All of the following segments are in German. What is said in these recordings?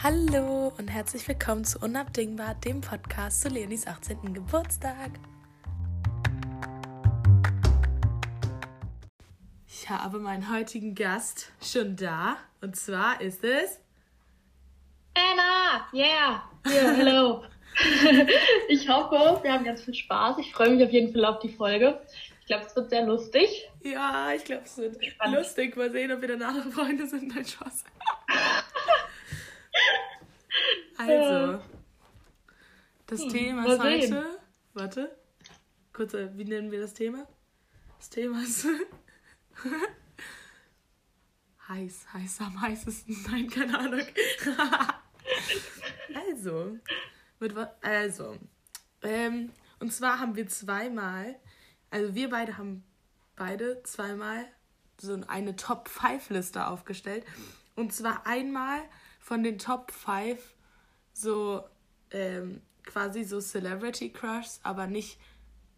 Hallo und herzlich willkommen zu Unabdingbar, dem Podcast zu Leonis 18. Geburtstag. Ich habe meinen heutigen Gast schon da und zwar ist es Anna, yeah, yeah, hello. ich hoffe, wir haben ganz viel Spaß. Ich freue mich auf jeden Fall auf die Folge. Ich glaube, es wird sehr lustig. Ja, ich glaube, es wird Spannend. lustig. Mal sehen, ob wir danach Freunde sind. Nein, Spaß. Also, das hm, Thema ist heute. Warte. Kurz, äh, wie nennen wir das Thema? Das Thema ist. heiß, heiß am heißesten. Nein, keine Ahnung. also, mit, also, ähm, und zwar haben wir zweimal, also wir beide haben beide zweimal so eine Top 5 Liste aufgestellt. Und zwar einmal von den Top 5 so ähm, quasi so Celebrity Crushs, aber nicht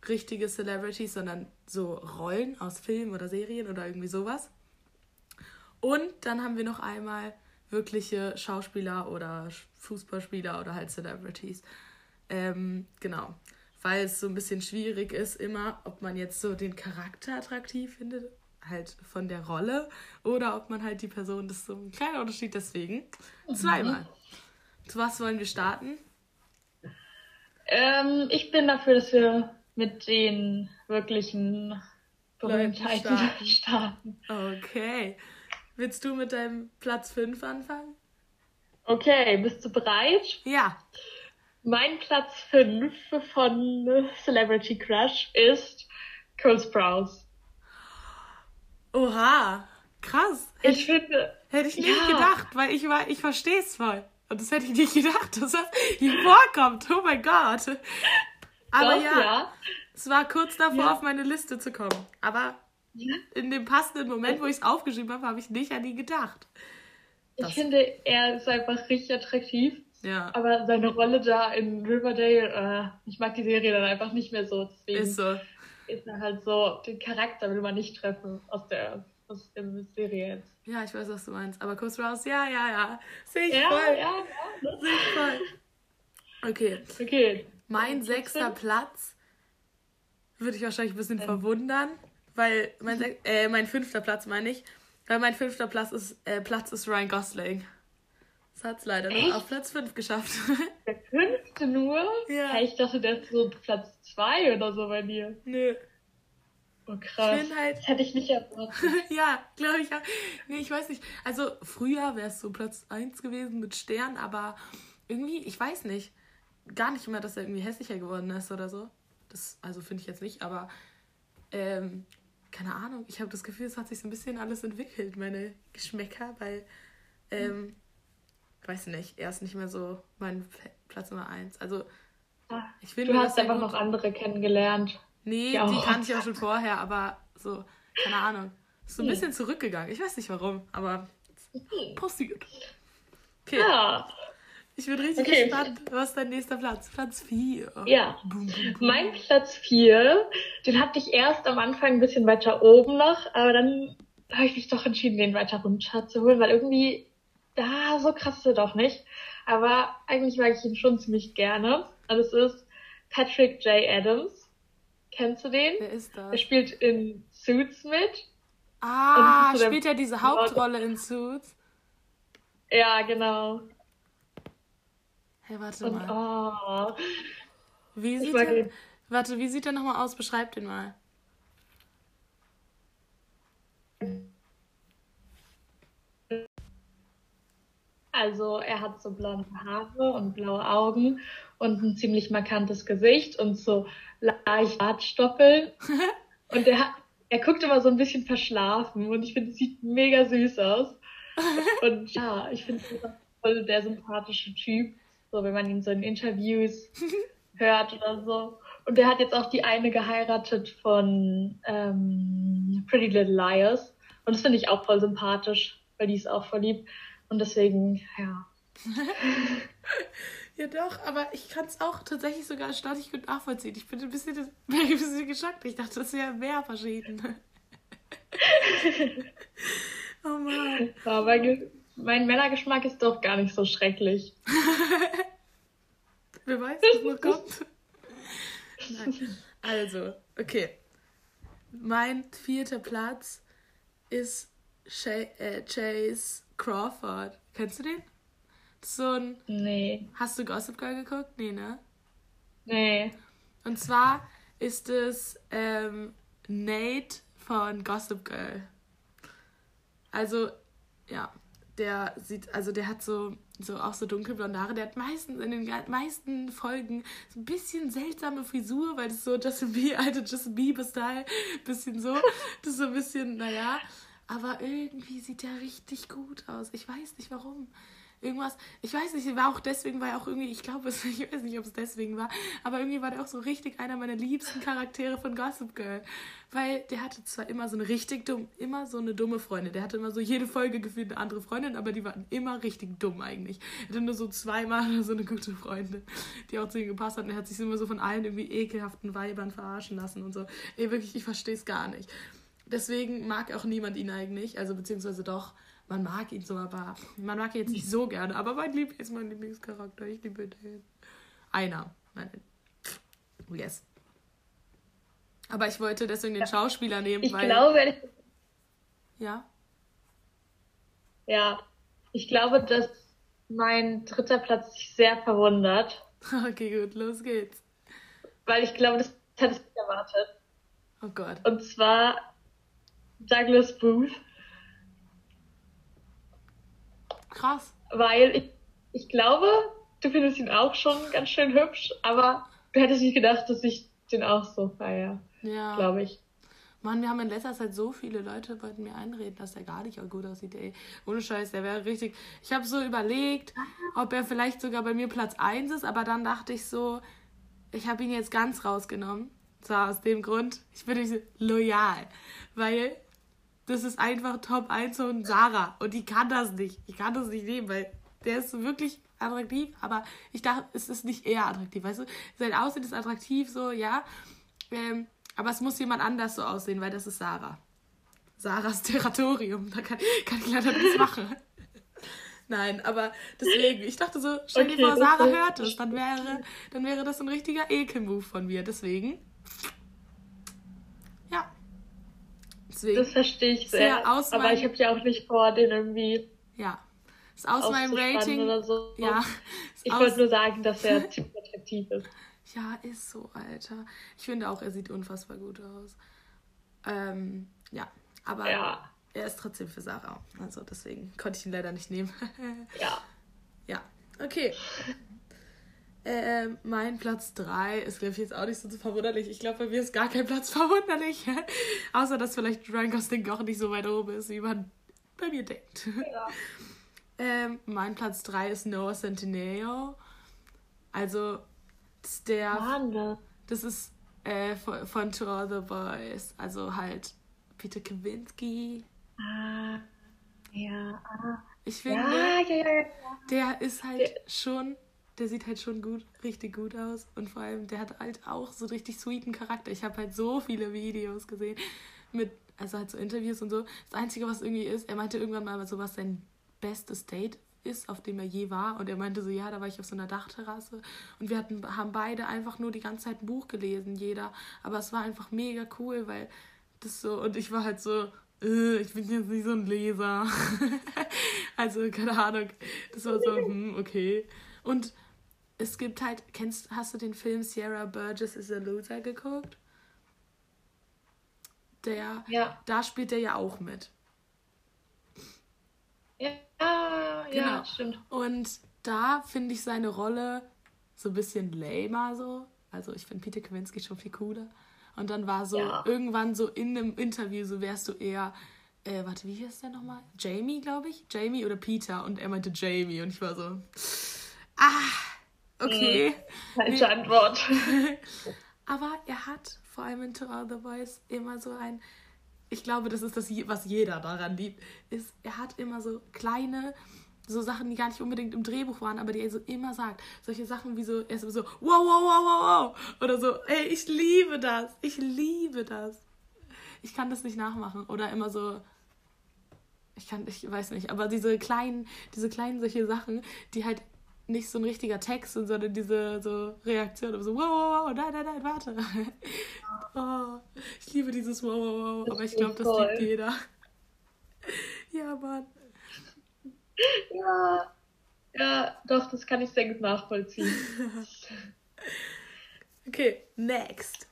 richtige Celebrities, sondern so Rollen aus Filmen oder Serien oder irgendwie sowas. Und dann haben wir noch einmal wirkliche Schauspieler oder Fußballspieler oder halt Celebrities. Ähm, genau. Weil es so ein bisschen schwierig ist, immer, ob man jetzt so den Charakter attraktiv findet, halt von der Rolle, oder ob man halt die Person, das ist so ein kleiner Unterschied, deswegen mhm. zweimal. Zu was wollen wir starten? Ähm, ich bin dafür, dass wir mit den wirklichen Berühmtheiten starten. starten. Okay. Willst du mit deinem Platz 5 anfangen? Okay, bist du bereit? Ja. Mein Platz 5 von Celebrity Crush ist Cole Sprouse. Oha, krass. Hätte ich finde. Hätte ich nicht ja. gedacht, weil ich war, ich verstehe es voll. Und das hätte ich nicht gedacht, dass das hier vorkommt. Oh mein Gott. Aber Doch, ja, ja, es war kurz davor, ja. auf meine Liste zu kommen. Aber in dem passenden Moment, wo ich es aufgeschrieben habe, habe ich nicht an ihn gedacht. Das ich finde, er ist einfach richtig attraktiv. Ja. Aber seine Rolle da in Riverdale, äh, ich mag die Serie dann einfach nicht mehr so. Deswegen ist so. Ist er halt so, den Charakter will man nicht treffen aus der, aus der Serie jetzt. Ja, ich weiß, was du meinst. Aber Kuss raus, ja, ja, ja. Sehe ich ja, voll. Ja, ja. Sehe ich voll. Okay. Okay. Mein sechster Platz würde ich wahrscheinlich ein bisschen ähm. verwundern. Weil mein, äh, mein fünfter Platz meine ich, weil mein fünfter Platz ist, äh, Platz ist Ryan Gosling. Das hat es leider Echt? nur auf Platz 5 geschafft. Der fünfte nur? Ja. Ich dachte, der ist so Platz 2 oder so bei dir. Nö. Oh krass. Ich halt... Das hätte ich nicht erwartet. ja, glaube ich auch. Nee, ich weiß nicht. Also früher wäre es so Platz 1 gewesen mit Stern, aber irgendwie, ich weiß nicht. Gar nicht immer, dass er irgendwie hässlicher geworden ist oder so. Das, also finde ich jetzt nicht, aber ähm, keine Ahnung, ich habe das Gefühl, es hat sich so ein bisschen alles entwickelt, meine Geschmäcker, weil, ähm, weiß nicht, er ist nicht mehr so mein Platz Nummer eins. Also, ich finde. Du hast einfach noch andere kennengelernt. Nee, die, die kannte ich auch schon vorher, aber so, keine Ahnung. Ist so ein bisschen zurückgegangen. Ich weiß nicht warum, aber passiert. Okay. Ja. Ich bin richtig okay. gespannt. Was ist dein nächster Platz? Platz 4. Ja. Boom, boom, boom. Mein Platz 4, den hatte ich erst am Anfang ein bisschen weiter oben noch, aber dann habe ich mich doch entschieden, den weiter runter zu holen, weil irgendwie, da, so krass ist er doch nicht. Aber eigentlich mag ich ihn schon ziemlich gerne. Und es ist Patrick J. Adams. Kennst du den? Wer ist das? Er spielt in Suits mit. Ah, so spielt er diese Hauptrolle in Suits? Ja, genau. Hey, warte Und, mal. Oh, wie sieht der, warte, wie sieht der nochmal aus? Beschreib den mal. Also er hat so blonde Haare und blaue Augen und ein ziemlich markantes Gesicht und so leicht Bartstoppeln. und er, er guckt immer so ein bisschen verschlafen und ich finde, es sieht mega süß aus. Und ja, ich finde, er voll der sympathische Typ. So, wenn man ihn so in Interviews hört oder so. Und der hat jetzt auch die eine geheiratet von ähm, Pretty Little Liars. Und das finde ich auch voll sympathisch, weil die ist auch voll lieb. Und deswegen, ja. Ja, doch, aber ich kann es auch tatsächlich sogar erstaunlich gut nachvollziehen. Ich bin ein bisschen, ein bisschen geschockt. Ich dachte, das wäre mehr verschieden. oh Mann. Ja, mein, mein Männergeschmack ist doch gar nicht so schrecklich. Wer weiß, was noch kommt. Nein. Also, okay. Mein vierter Platz ist äh, Chase Crawford. Kennst du den? So ein. Nee. Hast du Gossip Girl geguckt? Nee, ne? Nee. Und zwar ist es ähm, Nate von Gossip Girl. Also, ja, der sieht, also der hat so, so auch so dunkelblonde Haare. Der hat meistens in den meisten Folgen so ein bisschen seltsame Frisur, weil das so Justin Bieber, alte Justin Bieber-Style, bisschen so. Das ist so ein bisschen, naja. Aber irgendwie sieht der richtig gut aus. Ich weiß nicht warum irgendwas, ich weiß nicht, war auch deswegen, war er auch irgendwie, ich glaube, ich weiß nicht, ob es deswegen war, aber irgendwie war der auch so richtig einer meiner liebsten Charaktere von Gossip Girl. Weil der hatte zwar immer so eine richtig dumm, immer so eine dumme Freundin. Der hatte immer so jede Folge gefühlt eine andere Freundin, aber die waren immer richtig dumm eigentlich. Er hatte nur so zweimal so eine gute Freundin, die auch zu ihm gepasst hat. Und er hat sich immer so von allen irgendwie ekelhaften Weibern verarschen lassen und so. Ey, wirklich, ich verstehe es gar nicht. Deswegen mag auch niemand ihn eigentlich, also beziehungsweise doch man mag ihn so, aber man mag ihn jetzt nicht so gerne. Aber mein Lieblings ist mein Lieblingscharakter. Ich liebe den. Einer. Yes. Aber ich wollte deswegen den Schauspieler nehmen, ich weil. Glaube, Ja. Ja. Ich glaube, dass mein dritter Platz sich sehr verwundert. Okay, gut, los geht's. Weil ich glaube, das hätte ich nicht erwartet. Oh Gott. Und zwar Douglas Booth. Krass. Weil ich, ich glaube, du findest ihn auch schon ganz schön hübsch, aber du hättest nicht gedacht, dass ich den auch so feiere. Ja. Glaube ich. Mann, wir haben in letzter Zeit so viele Leute wollten mir einreden, dass der gar nicht gut aussieht, ey. Ohne Scheiß, der wäre richtig. Ich habe so überlegt, ob er vielleicht sogar bei mir Platz 1 ist, aber dann dachte ich so, ich habe ihn jetzt ganz rausgenommen. Zwar aus dem Grund, ich bin nicht loyal. Weil das ist einfach Top 1 von Sarah. Und die kann das nicht. Ich kann das nicht nehmen, weil der ist wirklich attraktiv, aber ich dachte, es ist nicht eher attraktiv. Weißt du, sein Aussehen ist attraktiv, so, ja. Ähm, aber es muss jemand anders so aussehen, weil das ist Sarah. Sarahs Territorium. Da kann, kann ich leider nichts machen. Nein, aber deswegen, ich dachte so, stell dir okay, vor, Sarah hört es, dann wäre, dann wäre das ein richtiger Ekel-Move von mir. Deswegen Deswegen das verstehe ich sehr. aber meinem, ich habe ja auch nicht vor, den irgendwie. Ja. Ist aus meinem Rating. Oder so. Ja. Ich wollte nur sagen, dass er ziemlich attraktiv ist. Ja, ist so, Alter. Ich finde auch, er sieht unfassbar gut aus. Ähm, ja, aber ja. er ist trotzdem für Sarah. Also deswegen konnte ich ihn leider nicht nehmen. ja. Ja, okay. Äh, mein Platz 3 ist, glaube ich, jetzt auch nicht so verwunderlich. Ich glaube, bei mir ist gar kein Platz verwunderlich. Außer, dass vielleicht Ryan Gosling auch nicht so weit oben ist, wie man bei mir denkt. Ja. ähm, mein Platz 3 ist Noah Centineo. Also, der. Mann. Das ist äh, von, von To All the Boys. Also halt Peter Kowinski. Ah, ja. Ah. Ich finde, ja, ja, ja, der ist halt der, schon der sieht halt schon gut, richtig gut aus. Und vor allem, der hat halt auch so richtig sweeten Charakter. Ich habe halt so viele Videos gesehen mit, also halt so Interviews und so. Das Einzige, was irgendwie ist, er meinte irgendwann mal so, was sein bestes Date ist, auf dem er je war. Und er meinte so, ja, da war ich auf so einer Dachterrasse. Und wir hatten, haben beide einfach nur die ganze Zeit ein Buch gelesen, jeder. Aber es war einfach mega cool, weil das so, und ich war halt so, äh, ich bin jetzt nicht so ein Leser. also, keine Ahnung. Das war so, hm, okay. Und es gibt halt, kennst, hast du den Film Sierra Burgess is a Loser geguckt? Der, ja. da spielt er ja auch mit. Ja, ja, genau. stimmt. Und da finde ich seine Rolle so ein bisschen lamer so. Also ich finde Peter Kowinski schon viel cooler. Und dann war so ja. irgendwann so in einem Interview, so wärst du eher, äh, warte, wie hieß der nochmal? Jamie, glaube ich? Jamie oder Peter? Und er meinte Jamie. Und ich war so, ah, Okay. Falsche nee. Antwort. Aber er hat vor allem in To All the Boys immer so ein, ich glaube, das ist das, was jeder daran liebt, ist, er hat immer so kleine, so Sachen, die gar nicht unbedingt im Drehbuch waren, aber die er so immer sagt. Solche Sachen wie so, er ist so, wow, wow, wow, wow, wow. Oder so, ey, ich liebe das. Ich liebe das. Ich kann das nicht nachmachen. Oder immer so, Ich kann, ich weiß nicht, aber diese kleinen, diese kleinen solche Sachen, die halt nicht so ein richtiger Text sondern diese so Reaktion, so wow, wow, wow, nein, nein, nein, warte. oh, ich liebe dieses wow, wow, wow, aber ich glaube, das liebt jeder. ja, Mann. Ja, ja, doch, das kann ich sehr gut nachvollziehen. okay, next.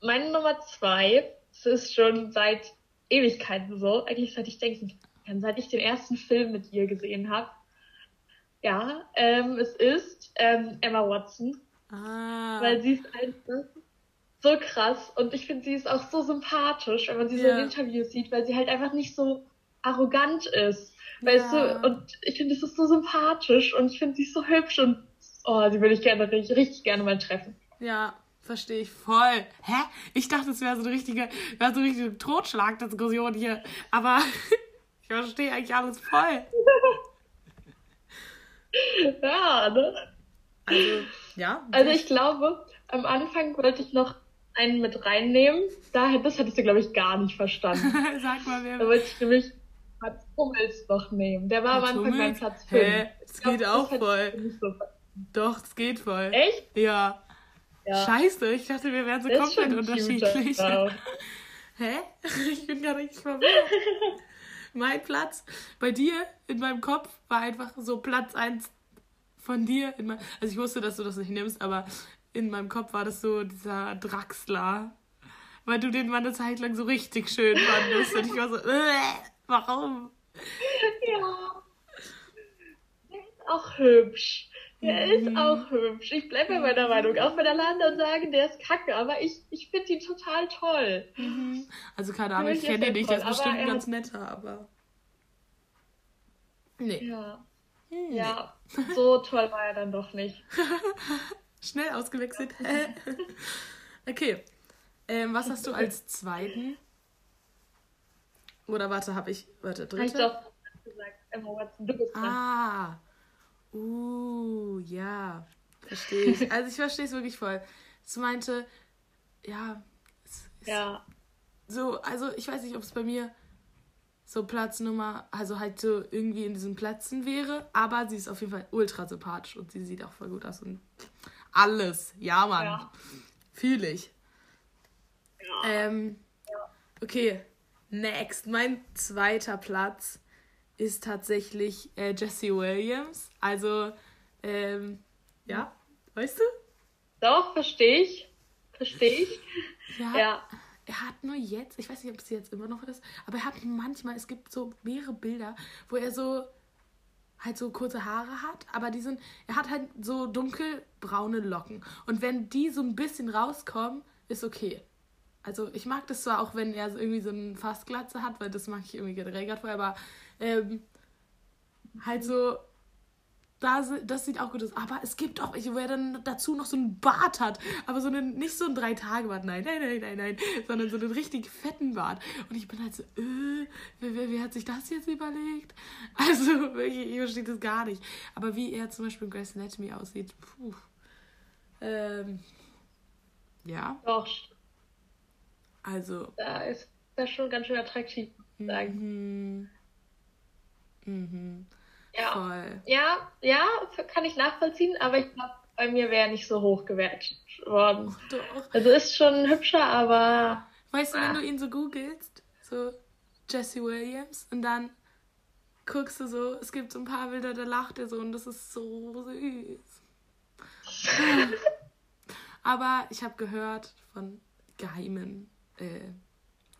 Meine Nummer zwei, es ist schon seit Ewigkeiten so, eigentlich seit ich denken kann, seit ich den ersten Film mit ihr gesehen habe. Ja, ähm, es ist ähm, Emma Watson. Ah. Weil sie ist einfach so krass und ich finde, sie ist auch so sympathisch, wenn man sie ja. so in Interviews sieht, weil sie halt einfach nicht so arrogant ist. Weißt ja. du, und ich finde, es ist so sympathisch und ich finde, sie ist so hübsch und oh, sie würde ich gerne richtig, richtig gerne mal treffen. Ja, verstehe ich voll. Hä? Ich dachte, es wäre so eine richtige, wäre so eine richtige Totschlagdiskussion hier. Aber ich verstehe eigentlich alles voll. ja, ne? Also, ja. Also ich glaube, am Anfang wollte ich noch einen mit reinnehmen. Das hättest du, glaube ich, gar nicht verstanden. Sag mal, wer. Da wollte ich nämlich Mats Hummels noch nehmen. Der war am Anfang mein Platz 5. Hä? Das geht auch voll. So Doch, es geht voll. Echt? Ja. ja. Scheiße, ich dachte, wir wären so das komplett unterschiedlich. Hä? Ich bin gar nicht verwirrt. Mein Platz bei dir in meinem Kopf war einfach so Platz 1 von dir. Mein, also ich wusste, dass du das nicht nimmst, aber in meinem Kopf war das so dieser Draxler. Weil du den mal eine Zeit lang so richtig schön fandest. Und ich war so, äh, warum? Ja. Der ist auch hübsch. Der mhm. ist auch hübsch. Ich bleibe bei meiner Meinung. Auch wenn alle anderen sagen, der ist kacke, aber ich, ich finde ihn total toll. Mhm. Also keine Ahnung, ich kenne ihn nicht, der ist bestimmt ganz netter, aber. Nee. Ja. Hm. Ja, so toll war er dann doch nicht. Schnell ausgewechselt. okay. Ähm, was hast du als zweiten? Oder warte, habe ich. Warte, dritte? Ich doch gesagt, Emma Watson, du bist dran. Ah. Uh, ja. Verstehe ich. Also ich verstehe es wirklich voll. Es meinte, ja. Es, es ja. So, also ich weiß nicht, ob es bei mir so Platznummer, also halt so irgendwie in diesen Plätzen wäre, aber sie ist auf jeden Fall ultra sympathisch und sie sieht auch voll gut aus und alles. Ja, Mann. Ja. Fühle ich. Ja. Ähm, ja. Okay, next. Mein zweiter Platz ist tatsächlich äh, Jesse Williams. Also, ähm, ja, weißt du? Doch, verstehe ich. Verstehe ich. Ja. ja. Er hat nur jetzt, ich weiß nicht, ob es jetzt immer noch ist, aber er hat manchmal, es gibt so mehrere Bilder, wo er so halt so kurze Haare hat, aber die sind, er hat halt so dunkelbraune Locken. Und wenn die so ein bisschen rauskommen, ist okay. Also ich mag das zwar auch, wenn er so irgendwie so eine Fastglatze hat, weil das mag ich irgendwie generell gerade vorher, aber ähm, halt so das, das sieht auch gut aus. Aber es gibt auch wo er dann dazu noch so einen Bart hat. Aber so einen, nicht so einen Drei-Tage-Bart, nein, nein, nein, nein, nein, sondern so einen richtig fetten Bart. Und ich bin halt so, äh, wer, wer, wer hat sich das jetzt überlegt? Also, wirklich, ich verstehe das gar nicht. Aber wie er zum Beispiel in Grace Anatomy aussieht, puh. Ähm, ja. Doch. Also. Da ist das schon ganz schön attraktiv, muss ich sagen. Mhm. Mhm. Ja. Voll. Ja, ja, kann ich nachvollziehen, aber ich glaube, bei mir wäre er nicht so hoch gewertet worden. Doch. Also ist schon hübscher, aber. Weißt du, wenn du ihn so googelst, so Jesse Williams, und dann guckst du so, es gibt so ein paar Bilder, da lacht er so und das ist so süß. aber ich habe gehört von geheimen äh,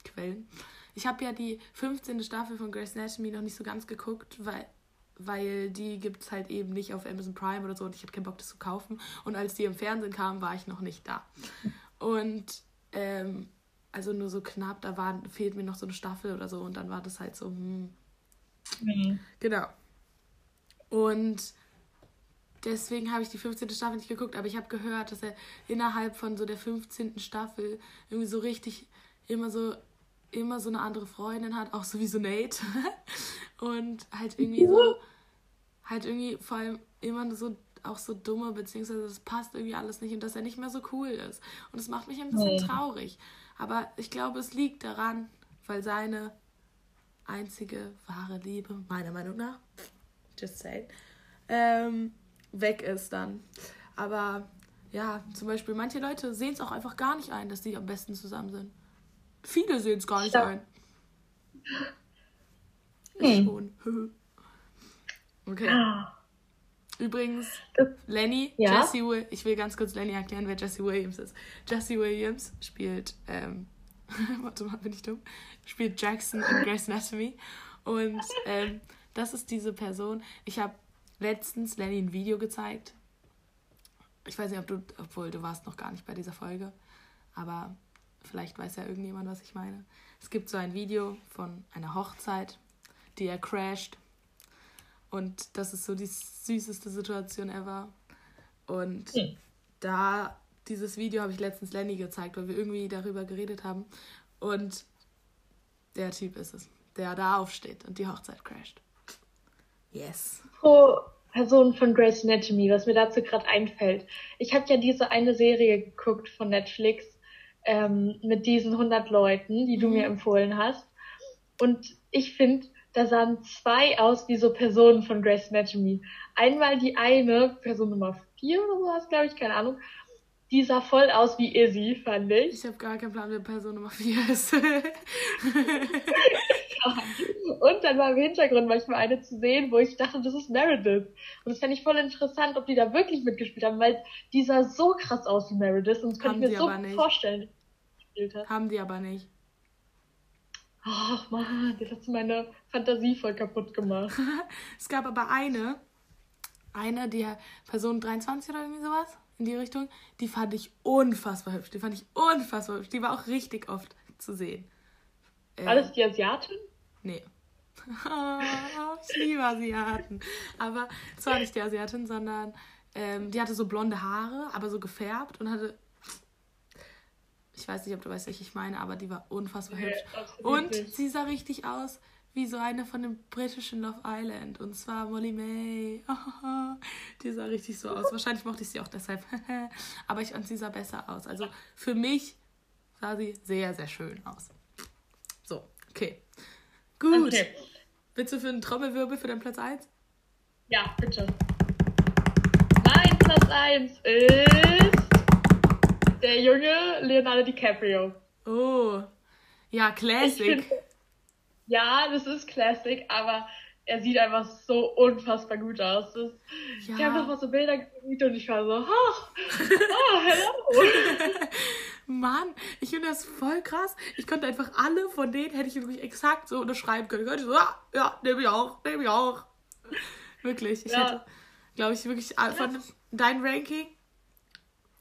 Quellen. Ich habe ja die 15. Staffel von Grace Anatomy noch nicht so ganz geguckt, weil weil die gibt es halt eben nicht auf Amazon Prime oder so und ich hatte keinen Bock, das zu kaufen. Und als die im Fernsehen kamen, war ich noch nicht da. Und ähm, also nur so knapp, da war, fehlt mir noch so eine Staffel oder so und dann war das halt so, hm. Mhm. Genau. Und deswegen habe ich die 15. Staffel nicht geguckt, aber ich habe gehört, dass er innerhalb von so der 15. Staffel irgendwie so richtig immer so immer so eine andere Freundin hat, auch sowieso Nate. und halt irgendwie so, halt irgendwie vor allem immer so auch so dumme, beziehungsweise das passt irgendwie alles nicht und dass er nicht mehr so cool ist. Und das macht mich ein bisschen nee. traurig. Aber ich glaube, es liegt daran, weil seine einzige wahre Liebe, meiner Meinung nach, just saying, ähm, weg ist dann. Aber ja, zum Beispiel, manche Leute sehen es auch einfach gar nicht ein, dass die am besten zusammen sind. Viele sehen es gar nicht ja. ein. Ich hm. schon. okay. Ah. Übrigens, Lenny, ja? Jesse Will, ich will ganz kurz Lenny erklären, wer Jesse Williams ist. Jesse Williams spielt, ähm, warte mal, bin ich dumm? Spielt Jackson in Grey's Anatomy. Und ähm, das ist diese Person. Ich habe letztens Lenny ein Video gezeigt. Ich weiß nicht, ob du, obwohl du warst noch gar nicht bei dieser Folge, aber vielleicht weiß ja irgendjemand, was ich meine. Es gibt so ein Video von einer Hochzeit, die er crasht und das ist so die süßeste Situation ever. Und mhm. da, dieses Video habe ich letztens Lenny gezeigt, weil wir irgendwie darüber geredet haben. Und der Typ ist es, der da aufsteht und die Hochzeit crasht. Yes. Pro Person von Grace Anatomy, was mir dazu gerade einfällt. Ich habe ja diese eine Serie geguckt von Netflix ähm, mit diesen 100 Leuten, die du mhm. mir empfohlen hast. Und ich finde, da sahen zwei aus wie so Personen von Grace Anatomy. Einmal die eine, Person Nummer vier oder sowas, glaube ich, keine Ahnung. Die sah voll aus wie Izzy, fand ich. Ich habe gar keinen Plan, wer Person Nummer vier ist. und dann war im Hintergrund manchmal eine zu sehen, wo ich dachte, das ist Meredith. Und das fände ich voll interessant, ob die da wirklich mitgespielt haben, weil die sah so krass aus wie Meredith und das könnte ich mir so vorstellen. Haben die aber nicht. Ach man, das hat meine Fantasie voll kaputt gemacht. es gab aber eine, eine, die Person 23 oder irgendwie sowas in die Richtung, die fand ich unfassbar hübsch. Die fand ich unfassbar hübsch. Die war auch richtig oft zu sehen. War das die Asiatin? Nee. ich liebe Asiaten. Aber es war nicht die Asiatin, sondern ähm, die hatte so blonde Haare, aber so gefärbt und hatte ich weiß nicht, ob du weißt, welche ich meine, aber die war unfassbar hübsch. und sie sah richtig aus wie so eine von dem britischen Love Island. Und zwar Molly May. die sah richtig so aus. Wahrscheinlich mochte ich sie auch deshalb. aber ich fand, sie sah besser aus. Also für mich sah sie sehr, sehr schön aus. So, okay. Gut. Okay. Willst du für einen Trommelwirbel für deinen Platz 1? Ja, bitte. Mein Platz 1 ist der junge Leonardo DiCaprio. Oh, ja, Classic. Find, ja, das ist Classic, aber er sieht einfach so unfassbar gut aus. Das, ja. Ich habe mal so Bilder gesehen und ich war so, ach, oh, hello. Mann, ich finde das voll krass. Ich konnte einfach alle von denen, hätte ich wirklich exakt so unterschreiben können. Ich könnte so, ja, ja, nehme ich auch, nehme ich auch. Wirklich, ich ja. hätte, glaube ich, wirklich von dein Ranking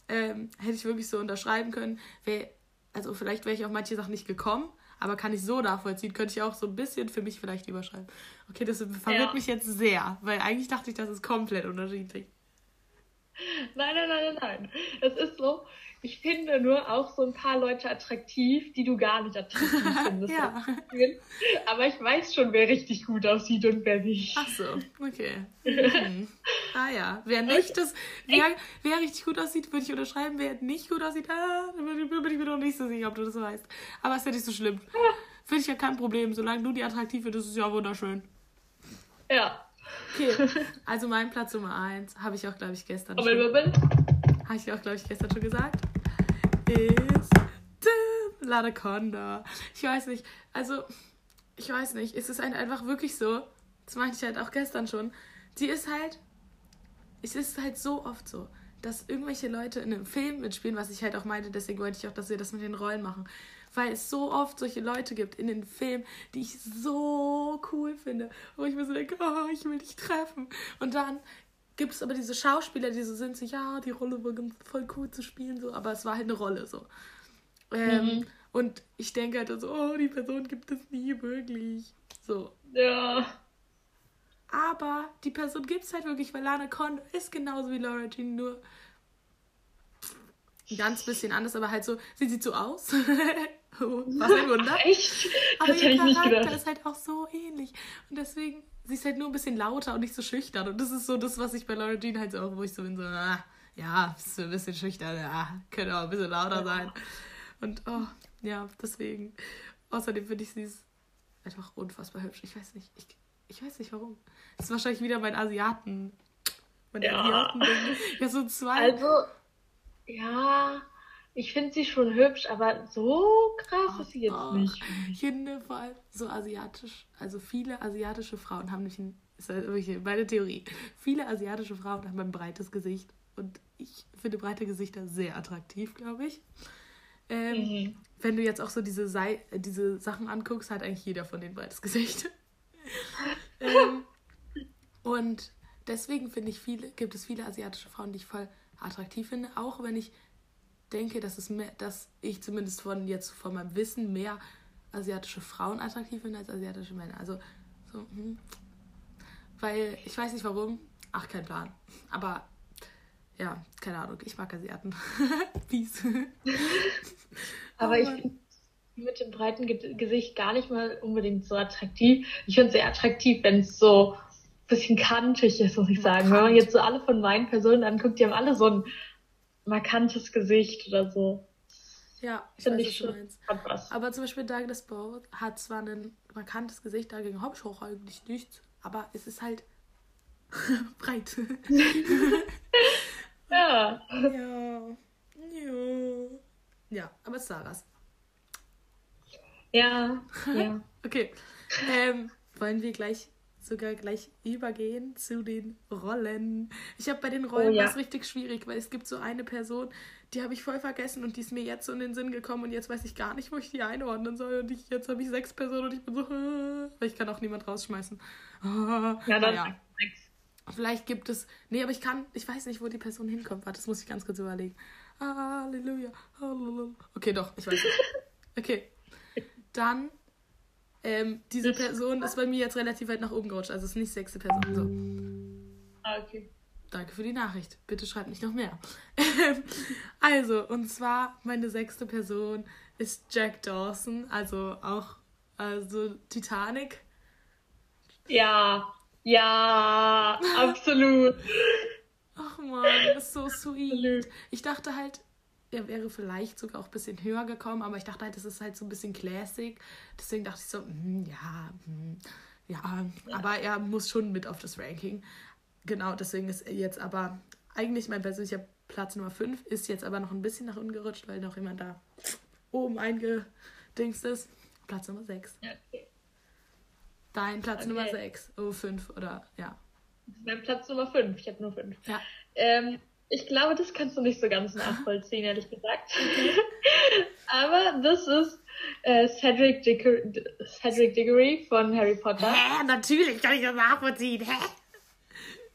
ähm, hätte ich wirklich so unterschreiben können. Wär, also vielleicht wäre ich auf manche Sachen nicht gekommen, aber kann ich so nachvollziehen, könnte ich auch so ein bisschen für mich vielleicht überschreiben. Okay, das verwirrt ja. mich jetzt sehr, weil eigentlich dachte ich, das ist komplett unterschiedlich. Nein, nein, nein, nein, nein. Es ist so, ich finde nur auch so ein paar Leute attraktiv, die du gar nicht attraktiv findest. ja. Aber ich weiß schon, wer richtig gut aussieht und wer nicht. Ach so, okay. Mhm. Ah ja, wer nicht das, wer, wer richtig gut aussieht, würde ich unterschreiben. Wer nicht gut aussieht, ah, bin ich mir noch nicht so sicher, ob du das weißt. Aber es ist ja nicht so schlimm. Finde ich ja kein Problem. Solange du die attraktiv findest, ist es ja wunderschön. Ja. Okay, also mein Platz Nummer 1 habe ich auch, glaube ich, gestern schon. Habe ich auch, glaube ich, gestern schon gesagt ist Ladaconda. Ich weiß nicht, also, ich weiß nicht, es ist halt einfach wirklich so, das meinte ich halt auch gestern schon, die ist halt, es ist halt so oft so, dass irgendwelche Leute in einem Film mitspielen, was ich halt auch meinte, deswegen wollte ich auch, dass wir das mit den Rollen machen. Weil es so oft solche Leute gibt in den Filmen, die ich so cool finde, wo ich mir so denke, oh, ich will dich treffen. Und dann gibt es aber diese Schauspieler, die so sind, so, ja, die Rolle war voll cool zu spielen, so, aber es war halt eine Rolle, so. Ähm, mhm. Und ich denke halt so, oh, die Person gibt es nie wirklich. So. Ja. Aber die Person gibt es halt wirklich, weil Lana Con ist genauso wie Laura Jean, nur ein ganz bisschen anders, aber halt so, sie sieht so aus. Was ein Wunder. Echt? Aber das hätte ich nicht gedacht. ist halt auch so ähnlich. Und deswegen sie ist halt nur ein bisschen lauter und nicht so schüchtern. Und das ist so das, was ich bei Laura Jean halt so auch, wo ich so bin, so, ah, ja, ist ein bisschen schüchtern, ja, könnte auch ein bisschen lauter sein. Und oh, ja, deswegen. Außerdem finde ich sie einfach unfassbar hübsch. Ich weiß nicht, ich, ich weiß nicht warum. Das ist wahrscheinlich wieder mein Asiaten. Mein Ja. Asiaten-Ding. Ja, so zwei. Also, ja, ich finde sie schon hübsch, aber so krass ist sie jetzt Oh, nicht. Ich finde vor allem so asiatisch, also viele asiatische Frauen haben nämlich ein, ist halt wirklich meine Theorie, viele asiatische Frauen haben ein breites Gesicht und ich finde breite Gesichter sehr attraktiv, glaube ich. Ähm, Mhm. Wenn du jetzt auch so diese, Sei diese Sachen anguckst, hat eigentlich jeder von denen breites Gesicht. ähm, und deswegen finde ich viele, gibt es viele asiatische Frauen, die ich voll attraktiv finde, auch wenn ich denke, dass es mehr, dass ich zumindest von jetzt von meinem Wissen mehr asiatische Frauen attraktiv finde als asiatische Männer. Also so, hm. weil ich weiß nicht warum. Ach, kein Plan. Aber ja, keine Ahnung. Ich mag Asiaten. Peace. Aber Oh ich finde mit dem breiten Ge Gesicht gar nicht mal unbedingt so attraktiv. Ich finde sie attraktiv, wenn es so ein bisschen kantig ist, muss ich sagen. Wenn man jetzt so alle von meinen Personen anguckt, die haben alle so ein markantes Gesicht oder so. Ja, ich Finde weiß, ich schon. Aber zum Beispiel Douglas Bowe hat zwar ein markantes Gesicht, dagegen habe ich auch eigentlich nichts, aber es ist halt breit. Ja. ja. Ja. Ja, aber es ist Sarahs. Ja. Ja. Okay. Ähm, wollen wir gleich sogar gleich übergehen zu den Rollen. Ich habe bei den Rollen Oh, ja. was richtig schwierig, weil es gibt so eine Person, die habe ich voll vergessen und die ist mir jetzt so in den Sinn gekommen und jetzt weiß ich gar nicht, wo ich die einordnen soll. Und ich, jetzt habe ich sechs Personen und ich bin so, äh, weil ich kann auch niemand rausschmeißen. Ja, dann naja. Vielleicht gibt es. Nee, aber ich kann. Ich weiß nicht, wo die Person hinkommt. Warte, das muss ich ganz kurz überlegen. Halleluja. Halleluja. Okay, doch, ich weiß nicht. Okay. Dann. Ähm, diese Person ist bei mir jetzt relativ weit nach oben gerutscht. Also es ist nicht sechste Person. So. Ah, okay. Danke für die Nachricht. Bitte schreibt nicht noch mehr. also, und zwar meine sechste Person ist Jack Dawson. Also auch also Titanic. Ja. Ja. Absolut. Ach man, ist so sweet. Absolut. Ich dachte halt, er wäre vielleicht sogar auch ein bisschen höher gekommen, aber ich dachte halt, das ist halt so ein bisschen classic. Deswegen dachte ich so, hm, ja, hm, ja, aber er muss schon mit auf das Ranking. Genau, deswegen ist er jetzt aber eigentlich mein persönlicher Platz Nummer 5, ist jetzt aber noch ein bisschen nach unten gerutscht, weil noch jemand da oben eingedingst ist. Platz Nummer 6. Ja, okay. Dein Platz Okay. Nummer 6. Oh, 5 oder ja. Mein Platz Nummer 5. Ich habe nur 5. Ja. Ähm, ich glaube, das kannst du nicht so ganz nachvollziehen, ehrlich gesagt. Aber das ist äh, Cedric, Diggory, Cedric Diggory von Harry Potter. Hä, natürlich kann ich das nachvollziehen. Hä?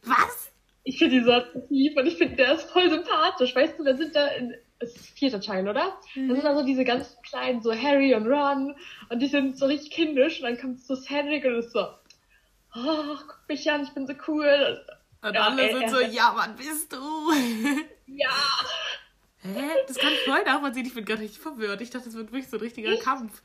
Was? Ich finde die so attraktiv und ich finde, der ist voll sympathisch. Weißt du, da sind da, in, es ist vierter Teil, oder? Da sind da so diese ganzen kleinen, so Harry und Ron und die sind so richtig kindisch und dann kommt so Cedric und ist so, oh, guck mich an, ich bin so cool. Und Ja, alle er- sind er- so, ja, wann bist du? Ja, Hä? Das kann ich voll nachvollziehen. Ich bin gerade richtig verwirrt. Ich dachte, das wird wirklich so ein richtiger Echt? Kampf.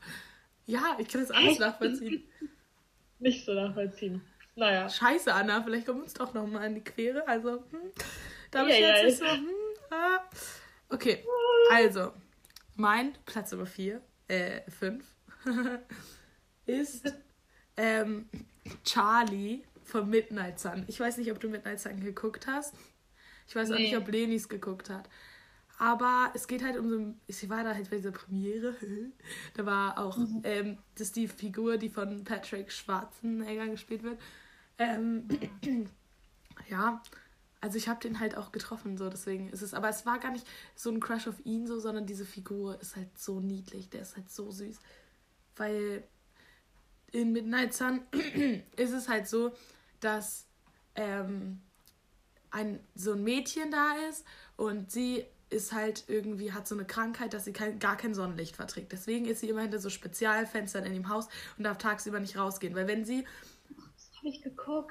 Ja, ich kann das alles nachvollziehen. nicht so nachvollziehen. Naja. Scheiße, Anna, vielleicht kommen wir uns doch noch mal in die Quere. Also, hm, da habe ich jetzt nicht so, hm, ah. Okay, also, mein Platz Nummer 4, äh, 5, ist ähm, Charlie von Midnight Sun. Ich weiß nicht, ob du Midnight Sun geguckt hast. Ich weiß auch Nee. nicht, ob Lenis geguckt hat. Aber es geht halt um so. Ich war da halt bei dieser Premiere. da war auch. Ähm, das ist die Figur, die von Patrick Schwarzenegger gespielt wird. Ähm, ja, also ich habe den halt auch getroffen, so deswegen ist es. Aber es war gar nicht so ein Crush auf ihn, so, sondern diese Figur ist halt so niedlich. Der ist halt so süß. Weil in Midnight Sun ist es halt so, dass ähm, ein, so ein Mädchen da ist und sie ist halt irgendwie, hat so eine Krankheit, dass sie kein, gar kein Sonnenlicht verträgt. Deswegen ist sie immer hinter so Spezialfenstern in dem Haus und darf tagsüber nicht rausgehen. Weil wenn sie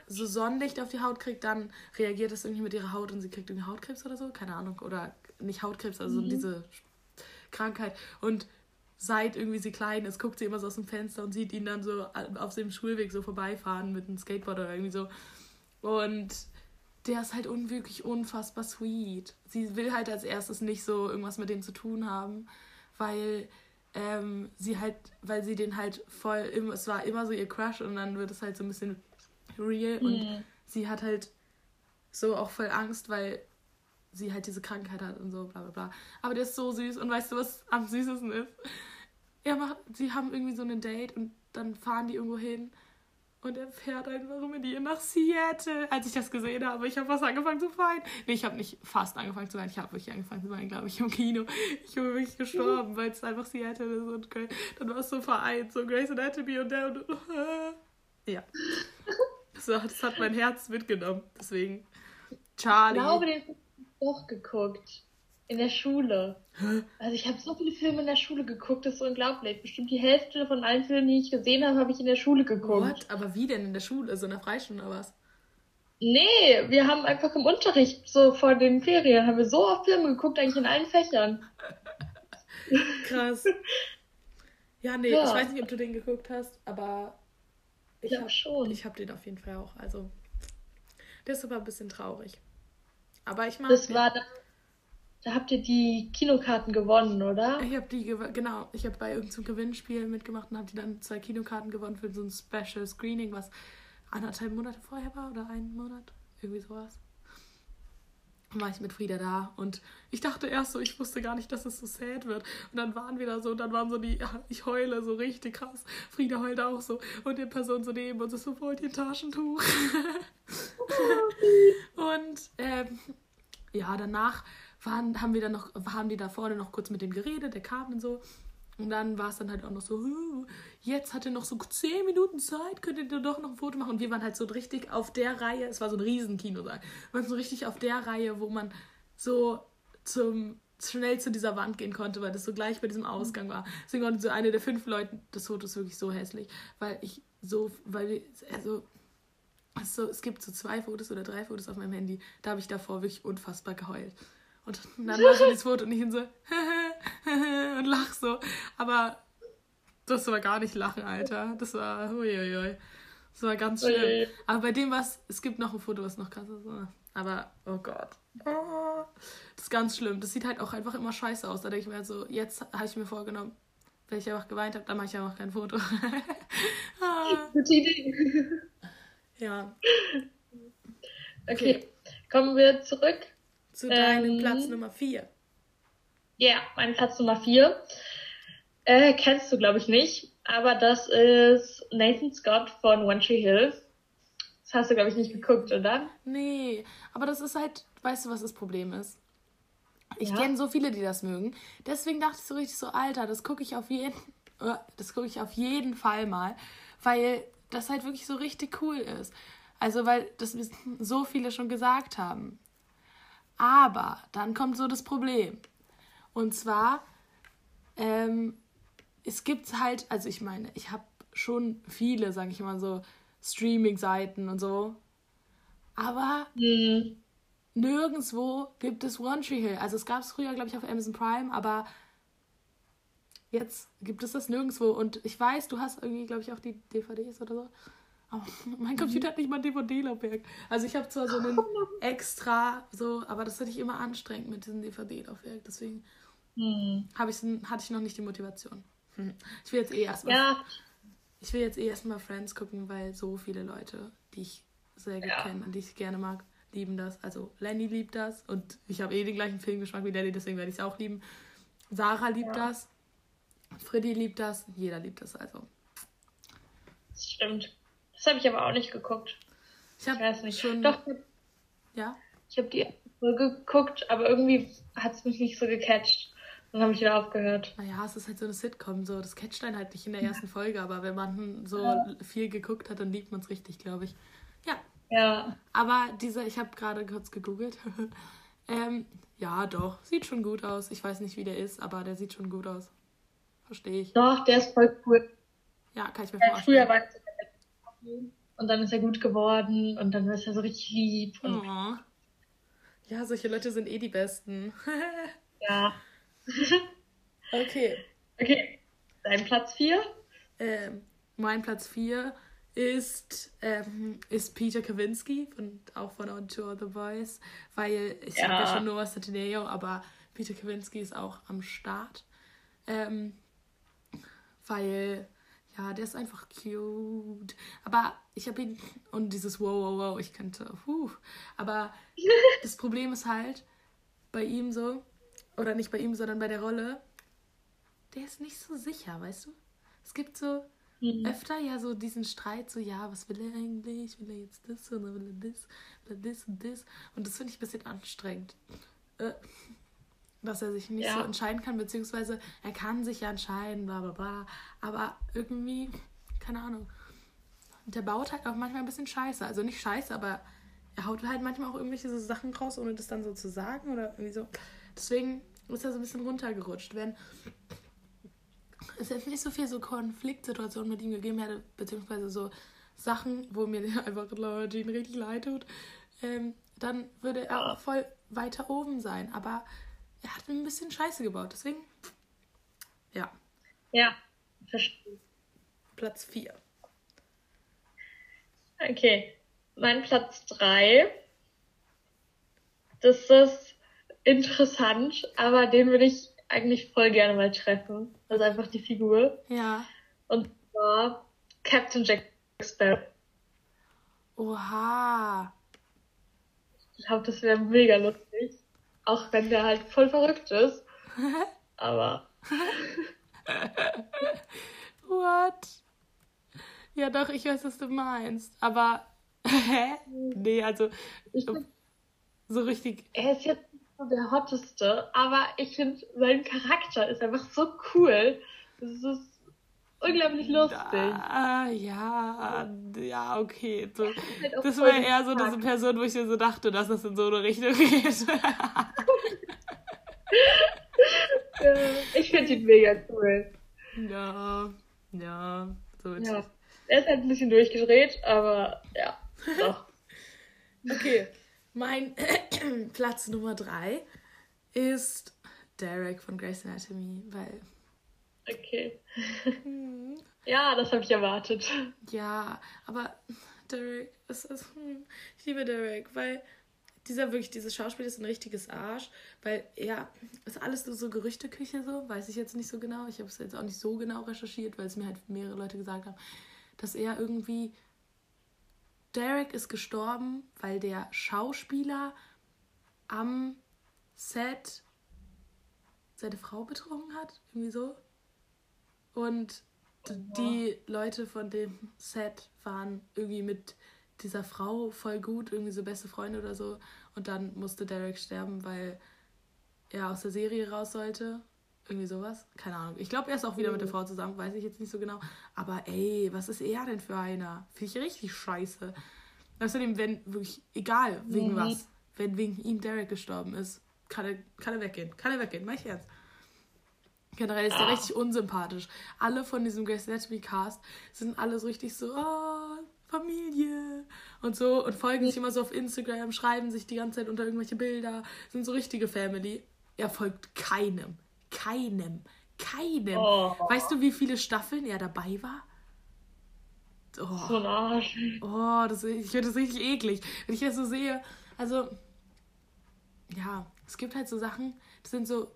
so Sonnenlicht auf die Haut kriegt, dann reagiert das irgendwie mit ihrer Haut und sie kriegt irgendwie Hautkrebs oder so. Keine Ahnung. Oder nicht Hautkrebs, also diese Krankheit. Und seit irgendwie sie klein ist, guckt sie immer so aus dem Fenster und sieht ihn dann so auf dem Schulweg so vorbeifahren mit einem Skateboard oder irgendwie so. Und der ist halt un wirklich unfassbar sweet. Sie will halt als erstes nicht so irgendwas mit dem zu tun haben, weil ähm, sie halt, weil sie den halt voll, es war immer so ihr Crush und dann wird es halt so ein bisschen real und Mhm. sie hat halt so auch voll Angst, weil sie halt diese Krankheit hat und so, bla bla bla. Aber der ist so süß und weißt du, was am süßesten ist? Er macht, sie haben irgendwie so ein Date und dann fahren die irgendwo hin und er fährt einfach mit ihr nach Seattle. Als ich das gesehen habe, ich habe fast angefangen zu weinen. Nee, ich habe nicht fast angefangen zu weinen, ich habe wirklich angefangen zu weinen, glaube ich, im Kino. Ich bin wirklich gestorben, weil es einfach Seattle ist und Gra- dann war es so vereint, so Grace Anatomy und der und ja. Das, hat- das hat mein Herz mitgenommen, deswegen. Charlie. glaube, ich doch geguckt. In der Schule. Also ich habe so viele Filme in der Schule geguckt, das ist unglaublich. Bestimmt die Hälfte von allen Filmen, die ich gesehen habe, habe ich in der Schule geguckt. What? Aber wie denn in der Schule? So in der Freistunde oder was? Nee, wir haben einfach im Unterricht, so vor den Ferien, haben wir so oft Filme geguckt, eigentlich in allen Fächern. Krass. Ja, nee, Ja. ich weiß nicht, ob du den geguckt hast, aber ich Ja, habe schon. ich hab den auf jeden Fall auch. Also, der ist aber ein bisschen traurig. Aber ich mag Das war da, da habt ihr die Kinokarten gewonnen, oder? Ich habe die, genau, ich habe bei irgendeinem Gewinnspiel mitgemacht und habe die dann zwei Kinokarten gewonnen für so ein Special Screening, was anderthalb Monate vorher war oder einen Monat, irgendwie sowas. Dann war ich mit Frieda da und ich dachte erst so, ich wusste gar nicht, dass es so sad wird. Und dann waren wir da so und dann waren so die, ja, ich heule so richtig krass. Frieda heult auch so und die Person so neben uns ist so, wollt ihr ein Taschentuch? und ähm, ja, danach waren, haben wir dann noch, haben die da vorne noch kurz mit dem geredet, der kam und so. Und dann war es dann halt auch noch so, "Huh, jetzt hat er noch so 10 Minuten Zeit, könntet ihr doch noch ein Foto machen. Und wir waren halt so richtig auf der Reihe, es war so ein Riesenkinosaal, wir waren so richtig auf der Reihe, wo man so zum schnell zu dieser Wand gehen konnte, weil das so gleich bei diesem Ausgang war. Deswegen war so eine der fünf Leute, das Foto ist wirklich so hässlich, weil ich so, weil wir, also also, es gibt so zwei Fotos oder drei Fotos auf meinem Handy. Da habe ich davor wirklich unfassbar geheult. Und dann war so das Foto und ich bin so und lach so. Aber das war gar nicht lachen, Alter. Das war uiuiui. Das war ganz schlimm. Ui. Aber bei dem was, es gibt noch ein Foto, was noch krasser ist. Aber, oh Gott. Oh, das ist ganz schlimm. Das sieht halt auch einfach immer scheiße aus. Da denke ich mir halt so, jetzt habe ich mir vorgenommen, wenn ich einfach geweint habe, dann mache ich einfach kein Foto. Ah, Gute Idee. ja. Okay, kommen wir zurück. Zu deinem Ähm. Platz Nummer 4. Ja, mein Platz Nummer vier. Äh, kennst du, glaube ich, nicht. Aber das ist Nathan Scott von One Tree Hill. Das hast du, glaube ich, nicht geguckt, oder? Nee, aber das ist halt, weißt du, was das Problem ist? Ich Ja. kenne so viele, die das mögen. Deswegen dachte ich so richtig so, Alter, das gucke ich auf jeden, das gucke ich auf jeden Fall mal, weil das halt wirklich so richtig cool ist. Also, weil das so viele schon gesagt haben. Aber dann kommt so das Problem. Und zwar, ähm, es gibt halt, also ich meine, ich habe schon viele, sage ich mal so, Streaming-Seiten und so. Aber Hm. nirgendwo gibt es One Tree Hill. Also es gab es früher, glaube ich, auf Amazon Prime, aber jetzt gibt es das nirgendwo. Und ich weiß, du hast irgendwie, glaube ich, auch die DVDs oder so. Aber mein Computer hat nicht mal ein DVD-Laufwerk. Also ich habe zwar so einen extra, so, aber das hatte ich immer anstrengend mit diesem DVD-Laufwerk. Deswegen Hm. habe ich, hatte ich noch nicht die Motivation. Hm. Ich will jetzt eh erstmal Ja, ich will jetzt eh erstmal Friends gucken, weil so viele Leute, die ich sehr gut Ja. kenne und die ich gerne mag, lieben das. Also Lenny liebt das und ich habe eh den gleichen Filmgeschmack wie Lenny, deswegen werde ich es auch lieben. Sarah liebt Ja. das, Freddy liebt das, jeder liebt das also. das stimmt. Das habe ich aber auch nicht geguckt. Ich Ich weiß habe nicht. schon, Doch, ja, ich habe die Folge geguckt, aber irgendwie hat es mich nicht so gecatcht. Dann habe ich wieder aufgehört. naja, es ist halt so eine Sitcom, so das catcht einen halt nicht in der ersten Folge, aber wenn man so viel geguckt hat, dann liebt man es richtig, glaube ich. Ja, Ja, aber dieser, ich habe gerade kurz gegoogelt. ähm, ja, doch, sieht schon gut aus. Ich weiß nicht, wie der ist, aber der sieht schon gut aus. Verstehe ich. doch, der ist voll cool. Ja, kann ich mir Äh, vorstellen. früher war so und dann ist er gut geworden und dann ist er so richtig lieb. Oh. Ja, solche Leute sind eh die Besten. Ja. okay. Okay, dein Platz 4? Ähm, mein Platz 4 ist, ähm, ist Peter Kavinsky, von, auch von On Tour The Voice, weil ich habe ja Ja. schon Noah Centineo, aber Peter Kavinsky ist auch am Start. Ähm, weil ja, der ist einfach cute. Aber ich habe ihn und dieses wow wow wow, ich könnte, huh. aber das Problem ist halt bei ihm so oder nicht bei ihm, sondern bei der Rolle, der ist nicht so sicher, weißt du? Es gibt so mhm. öfter ja so diesen Streit, so, ja, was will er eigentlich? Will er jetzt das oder will er das? Will er das und das? Und das finde ich ein bisschen anstrengend. Äh, dass er sich nicht ja. so entscheiden kann, beziehungsweise er kann sich ja entscheiden, bla bla bla. Aber irgendwie, keine Ahnung. Und der baut halt auch manchmal ein bisschen scheiße. Also nicht scheiße, aber er haut halt manchmal auch irgendwelche so Sachen raus, ohne das dann so zu sagen oder irgendwie so. Deswegen ist er so ein bisschen runtergerutscht. Wenn es jetzt nicht so viel so Konfliktsituationen mit ihm gegeben hätte, beziehungsweise so Sachen, wo mir einfach Jean richtig leid tut, ähm, dann würde er auch voll weiter oben sein. Aber er hat ein bisschen Scheiße gebaut. Deswegen, ja. Ja, verstehe. Platz 4. Okay, mein Platz 3. Das ist interessant, aber den würde ich eigentlich voll gerne mal treffen. Also einfach die Figur. Ja. Und zwar Captain Jack Sparrow. Oha. Ich glaube, das wäre mega lustig. Auch wenn der halt voll verrückt ist. Aber. What? Ja, doch, ich weiß, was du meinst. Aber. Hä? Nee, also. so richtig. Er ist jetzt der hotteste, aber ich finde, sein Charakter ist einfach so cool. Das ist unglaublich lustig. Ah, ja, ja, okay. So, halt das war eher so diese Person, wo ich mir so dachte, dass das in so eine Richtung geht. ich finde ihn mega cool. Ja, ja, so ja. Er ist halt ein bisschen durchgedreht, aber ja, doch. okay. Mein Platz Nummer drei ist Derek von Grace Anatomy, weil. Okay. Hm. Ja, das habe ich erwartet. Ja, aber Derek, es ist, hm, ich liebe Derek, weil dieser wirklich, dieses Schauspiel ist ein richtiges Arsch, weil ja, ist alles nur so Gerüchteküche so, weiß ich jetzt nicht so genau. Ich habe es jetzt auch nicht so genau recherchiert, weil es mir halt mehrere Leute gesagt haben, dass er irgendwie Derek ist gestorben, weil der Schauspieler am Set seine Frau betrogen hat, irgendwie so. Und die Leute von dem Set waren irgendwie mit dieser Frau voll gut, irgendwie so beste Freunde oder so. Und dann musste Derek sterben, weil er aus der Serie raus sollte. Irgendwie sowas. Keine Ahnung. Ich glaube, er ist auch wieder mit der mhm. Frau zusammen, weiß ich jetzt nicht so genau. Aber ey, was ist er denn für einer? Finde ich richtig scheiße. Außerdem, wenn wirklich, egal wegen mhm. was, wenn wegen ihm Derek gestorben ist, kann er, kann er weggehen. Kann er weggehen, mach ich jetzt. Generell ist er ah. richtig unsympathisch. Alle von diesem Grace Anatomy Cast sind alle so richtig so, oh, Familie und so und folgen sich immer so auf Instagram, schreiben sich die ganze Zeit unter irgendwelche Bilder, sind so richtige Family. Er folgt keinem. Keinem. Keinem. Oh. Weißt du, wie viele Staffeln er dabei war? Oh, so ein Arsch. Oh, das, ich finde das richtig eklig. Wenn ich das so sehe, also, ja, es gibt halt so Sachen, das sind so,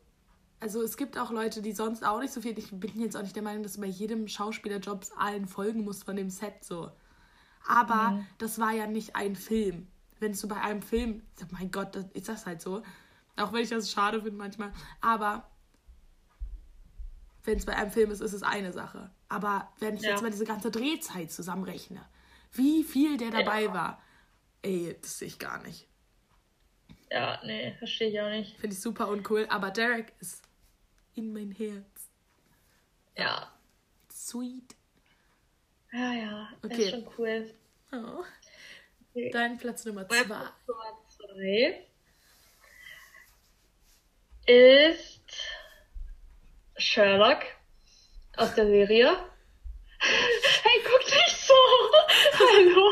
also es gibt auch Leute, die sonst auch nicht so viel, ich bin jetzt auch nicht der Meinung, dass du bei jedem Schauspielerjob allen folgen musst von dem Set so. Aber mhm. das war ja nicht ein Film. Wenn du bei einem Film, mein Gott, das ist das halt so. Auch wenn ich das schade finde manchmal. Aber wenn es bei einem Film ist, ist es eine Sache. Aber wenn ich ja. jetzt mal diese ganze Drehzeit zusammenrechne, wie viel der dabei ja. war, ey, das sehe ich gar nicht. Ja, nee, verstehe ich auch nicht. Finde ich super uncool, aber Derek ist in mein Herz. Ja. Sweet. Ja, ja, okay. ist schon cool. Oh. Okay. Dein Platz Nummer zwei. Platz Nummer zwei ist Sherlock aus der Serie. Hey, guck nicht so! Hallo!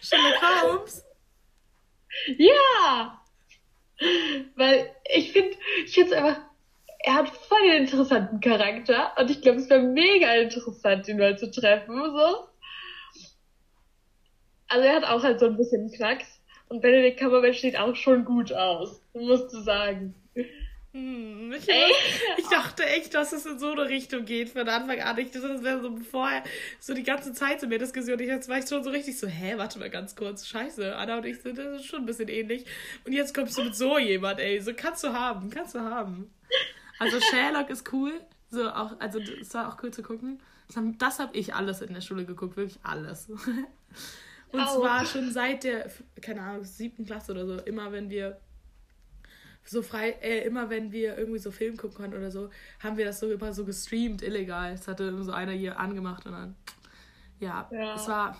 Sherlock Holmes? Ja! Weil ich finde, ich finde es einfach, er hat voll den interessanten Charakter und ich glaube, es wäre mega interessant, ihn mal zu treffen, so. Also er hat auch halt so ein bisschen Knacks und Benedict Cumberbatch sieht auch schon gut aus, musst du sagen. Hm, ich, ich, dachte echt, dass es in so eine Richtung geht von Anfang an. Ich dachte, das wäre so vorher so die ganze Zeit so mehr Diskussion. Ich jetzt war ich schon so richtig so, hä, warte mal ganz kurz, scheiße, Anna und ich sind das ist schon ein bisschen ähnlich. Und jetzt kommst du mit so jemand, ey, so kannst du haben, kannst du haben. Also Sherlock ist cool, so auch, also es war auch cool zu gucken. Das habe hab ich alles in der Schule geguckt, wirklich alles. Und auch. zwar schon seit der, keine Ahnung, siebten Klasse oder so, immer wenn wir so frei, äh, immer wenn wir irgendwie so Film gucken konnten oder so, haben wir das so immer so gestreamt, illegal. Das hatte so einer hier angemacht und dann. Ja, ja. es war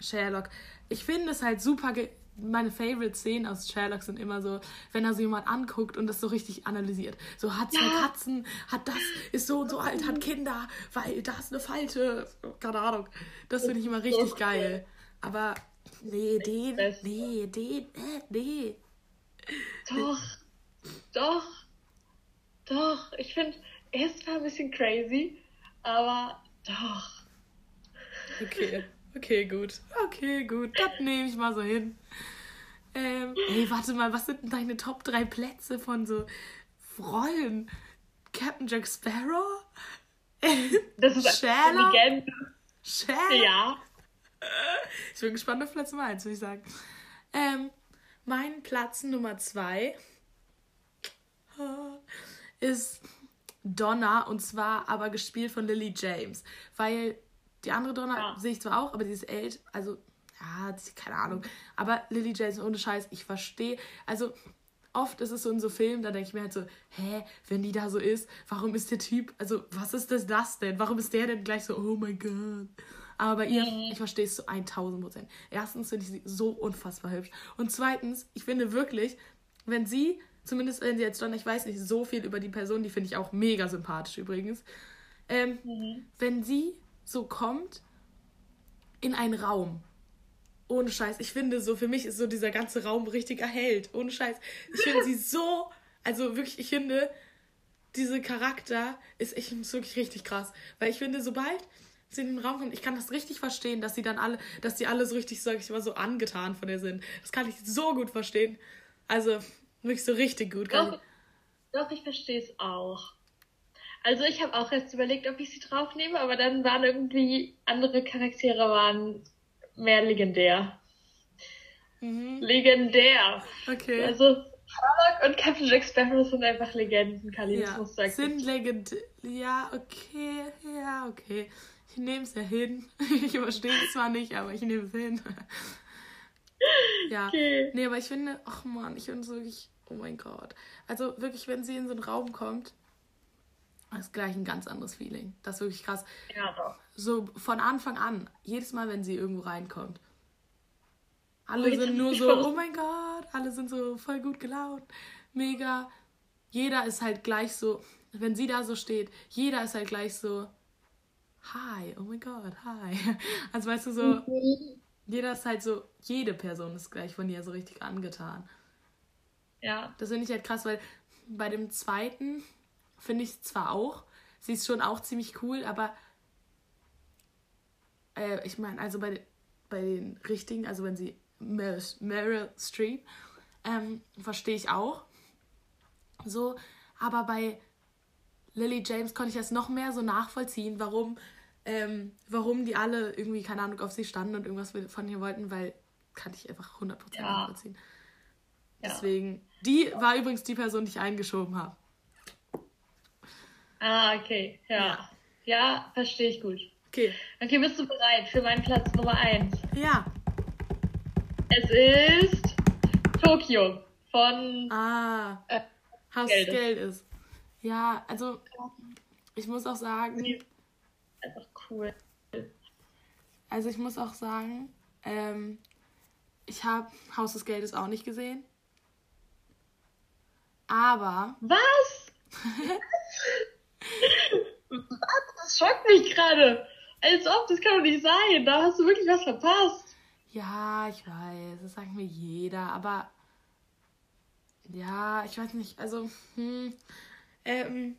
Sherlock. Ich finde es halt super. Meine Favorite-Szenen aus Sherlock sind immer so, wenn er so jemand anguckt und das so richtig analysiert. So hat zwei ja. Katzen, hat das, ist so und so alt, hat Kinder, weil da ist eine Falte. Keine Ahnung. Das finde ich immer richtig geil. Aber nee, den, nee, den, äh, nee. Doch. Doch. Doch. Ich finde, er ist zwar ein bisschen crazy, aber doch. Okay. Okay, gut. Okay, gut. Das nehme ich mal so hin. Ähm, ey, warte mal, was sind denn deine Top 3 Plätze von so Rollen? Captain Jack Sparrow? Das ist Sherlock? eine Legende. Sherlock? Ja. Ich bin gespannt auf Platz Nummer 1, würde ich sagen. Ähm, mein Platz Nummer 2 ist Donna und zwar aber gespielt von Lily James, weil die andere Donna ja. sehe ich zwar auch, aber die ist älter, also ja, keine Ahnung, aber Lily James ohne Scheiß, ich verstehe, also oft ist es so in so Filmen, da denke ich mir halt so, hä, wenn die da so ist, warum ist der Typ, also was ist das, das denn? Warum ist der denn gleich so, oh mein Gott? Aber bei ihr, ich verstehe es zu 1000 Prozent. Erstens finde ich sie so unfassbar hübsch. Und zweitens, ich finde wirklich, wenn sie Zumindest wenn sie jetzt schon, ich weiß nicht so viel über die Person, die finde ich auch mega sympathisch übrigens. Ähm, mhm. Wenn sie so kommt in einen Raum, ohne Scheiß, ich finde so, für mich ist so dieser ganze Raum richtig erhellt, ohne Scheiß. Ich finde sie so, also wirklich, ich finde, diese Charakter ist echt ist wirklich richtig krass. Weil ich finde, sobald sie in den Raum kommt, ich kann das richtig verstehen, dass sie dann alle, dass die alle so richtig, sag ich mal, so angetan von ihr sind. Das kann ich so gut verstehen. Also, Wirklich so richtig gut. Doch, doch ich verstehe es auch. Also ich habe auch erst überlegt, ob ich sie draufnehme, aber dann waren irgendwie andere Charaktere waren mehr legendär. Mhm. Legendär. Okay. Also Sherlock und Captain Jack Sparrow sind einfach Legenden, Kalinismus ja, Sind Legenden. Ja, okay. Ja, okay. Ich nehme es ja hin. Ich verstehe es zwar nicht, aber ich nehme es hin. ja. Okay. Nee, aber ich finde, ach man, ich finde es wirklich Oh mein Gott. Also wirklich, wenn sie in so einen Raum kommt, ist gleich ein ganz anderes Feeling. Das ist wirklich krass. Ja, doch. So von Anfang an, jedes Mal, wenn sie irgendwo reinkommt. Alle oh, sind nur so, oh mein Gott, alle sind so voll gut gelaunt. Mega. Jeder ist halt gleich so, wenn sie da so steht, jeder ist halt gleich so, hi, oh mein Gott, hi. Also weißt du so, mhm. jeder ist halt so, jede Person ist gleich von ihr so richtig angetan. Ja. Das finde ich halt krass, weil bei dem zweiten finde ich zwar auch, sie ist schon auch ziemlich cool, aber äh, ich meine, also bei, bei den richtigen, also wenn sie Meryl, Meryl Streep, ähm, verstehe ich auch. So, aber bei Lily James konnte ich das noch mehr so nachvollziehen, warum, ähm, warum die alle irgendwie, keine Ahnung, auf sie standen und irgendwas von ihr wollten, weil kann ich einfach 100% ja. nachvollziehen. Ja. Deswegen, die war übrigens die Person, die ich eingeschoben habe. Ah, okay. Ja. Ja, ja verstehe ich gut. Okay. Okay, bist du bereit für meinen Platz Nummer 1? Ja. Es ist Tokio von ah, äh, Haus Geldes. Geldes. Ja, also ich muss auch sagen. Einfach cool. Also ich muss auch sagen, ähm, ich habe Haus des Geldes auch nicht gesehen. Aber. Was? was? Das schockt mich gerade. Als ob, das kann doch nicht sein. Da hast du wirklich was verpasst. Ja, ich weiß, das sagt mir jeder, aber ja, ich weiß nicht, also, hm, ähm,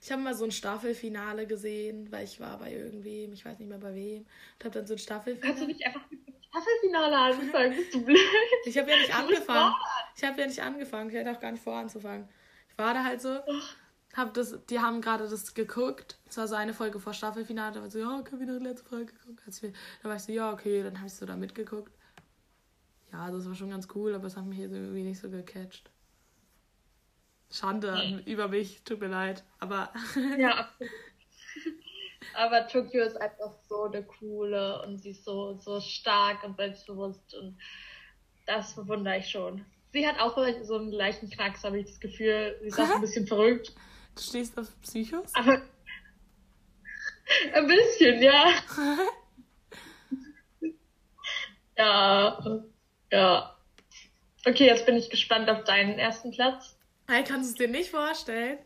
ich habe mal so ein Staffelfinale gesehen, weil ich war bei irgendwem, ich weiß nicht mehr bei wem, und habe dann so ein Staffelfinale. Kannst du nicht einfach mit Staffelfinale angefangen. Bist du blöd? Ich habe ja nicht angefangen. Ich habe ja nicht angefangen. Ich hätte auch gar nicht vor anzufangen. Ich war da halt so. Hab das, die haben gerade das geguckt. Es war so eine Folge vor Staffelfinale. Da war so, ja, wir noch die letzte Folge wir, da war ich so, ja, okay. Dann habe ich so da mitgeguckt. Ja, das war schon ganz cool, aber es hat mich jetzt irgendwie nicht so gecatcht. Schande Nee. über mich, tut mir leid. Aber Ja. Aber Tokio ist einfach so eine coole und sie ist so, so stark und selbstbewusst und das bewundere ich schon. Sie hat auch so einen leichten Knacks, habe ich das Gefühl. Sie ist auch ein bisschen verrückt. du stehst auf Psychos? Aber ein bisschen, ja. Ja, ja. Okay, jetzt bin ich gespannt auf deinen ersten Platz. Hey, kannst du es dir nicht vorstellen?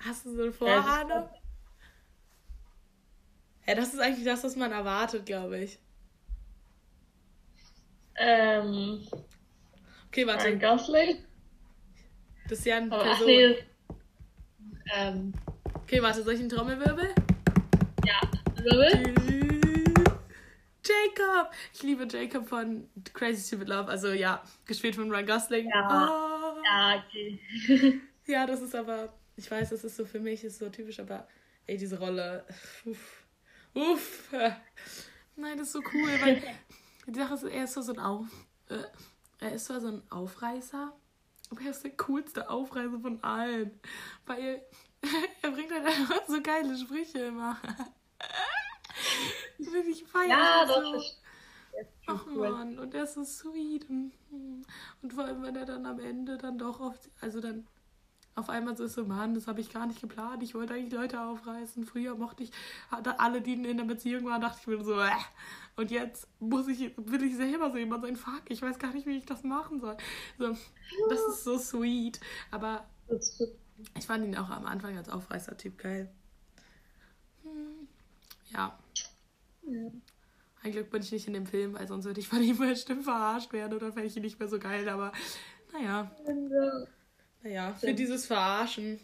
Hast du so eine Vorahnung? Ja, das ist eigentlich das, was man erwartet, glaube ich. Ähm, Okay, warte. Ryan Gosling. Das ist ja eine Oh, ach Person. nee. Ähm, Okay, warte, soll ich einen Trommelwirbel? ja, Wirbel. Jacob! Ich liebe Jacob von Crazy Stupid Love. Also ja, gespielt von Ryan Gosling. Ja. Oh. Ja, okay. Ja, das ist aber, ich weiß, das ist so für mich, ist so typisch, aber ey, diese Rolle, uff, uff. Nein, das ist so cool, weil die Sache ist, er ist so, so ein Auf, äh, er ist zwar so ein Aufreißer, aber er ist der coolste Aufreißer von allen, weil er bringt halt einfach so geile Sprüche immer. Das finde ich feiern. Ja, so. das das ist Ach cool. man, und er ist so sweet. Und, und vor allem, wenn er dann am Ende dann doch auf, also dann auf einmal so ist so, Mann, das habe ich gar nicht geplant. Ich wollte eigentlich Leute aufreißen. Früher mochte ich, hatte alle, die in der Beziehung waren, dachte ich mir so, äh. Und jetzt muss ich, will ich selber so jemand sein, fuck, ich weiß gar nicht, wie ich das machen soll. So, das ist so sweet. Aber ich fand ihn auch am Anfang als Aufreißer-Typ geil. Hm, Ja. ja. Ein Glück bin ich nicht in dem Film, weil sonst würde ich von ihm bestimmt verarscht werden oder fände ich ihn nicht mehr so geil. Aber naja, naja, für dieses Verarschen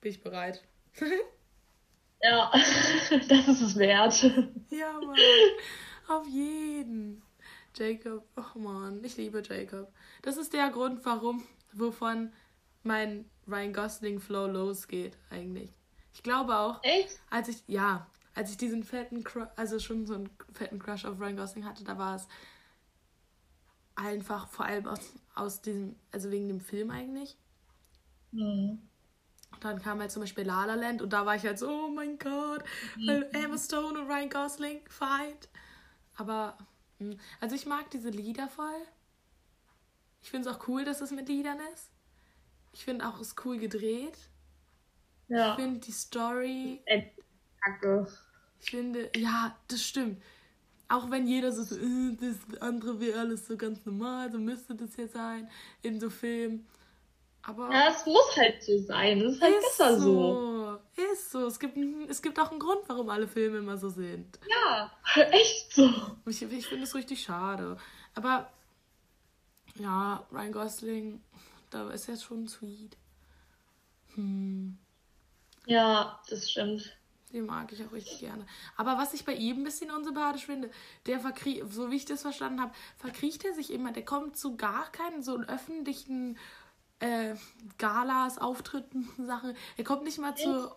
bin ich bereit. Ja, das ist es wert. Ja, Mann, auf jeden. Jacob, oh Mann, ich liebe Jacob. Das ist der Grund, warum, wovon mein Ryan Gosling Flow losgeht, eigentlich. Ich glaube auch, Echt? als ich, ja, als ich diesen fetten, Cru also schon so einen fetten Crush auf Ryan Gosling hatte, da war es einfach vor allem aus, aus diesem, also wegen dem Film eigentlich. Hm. Und dann kam halt zum Beispiel La La Land und da war ich halt so, oh mein Gott, weil Emma Stone und Ryan Gosling vereint. Aber, mh, also ich mag diese Lieder voll. Ich finde es auch cool, dass es mit Liedern ist. Ich finde auch, es ist cool gedreht. Ich Ja. finde die Story Kacke. Ich finde, ja, das stimmt. Auch wenn jeder so, so äh, das andere wäre alles so ganz normal, so müsste das ja sein in so Filmen. Aber Ja, es muss halt so sein. Es ist halt besser so. Ist so. Es gibt, es gibt auch einen Grund, warum alle Filme immer so sind. Ja, echt so. Ich, ich finde es richtig schade. Aber ja, Ryan Gosling, da ist er schon sweet. Hm. Ja, das stimmt. Den mag ich auch richtig gerne. Aber was ich bei ihm ein bisschen unsympathisch finde, der verkriecht, so wie ich das verstanden habe, verkriecht er sich immer. Der kommt zu gar keinen so öffentlichen äh, Galas, Auftritten, Sachen. Er kommt nicht mal zu.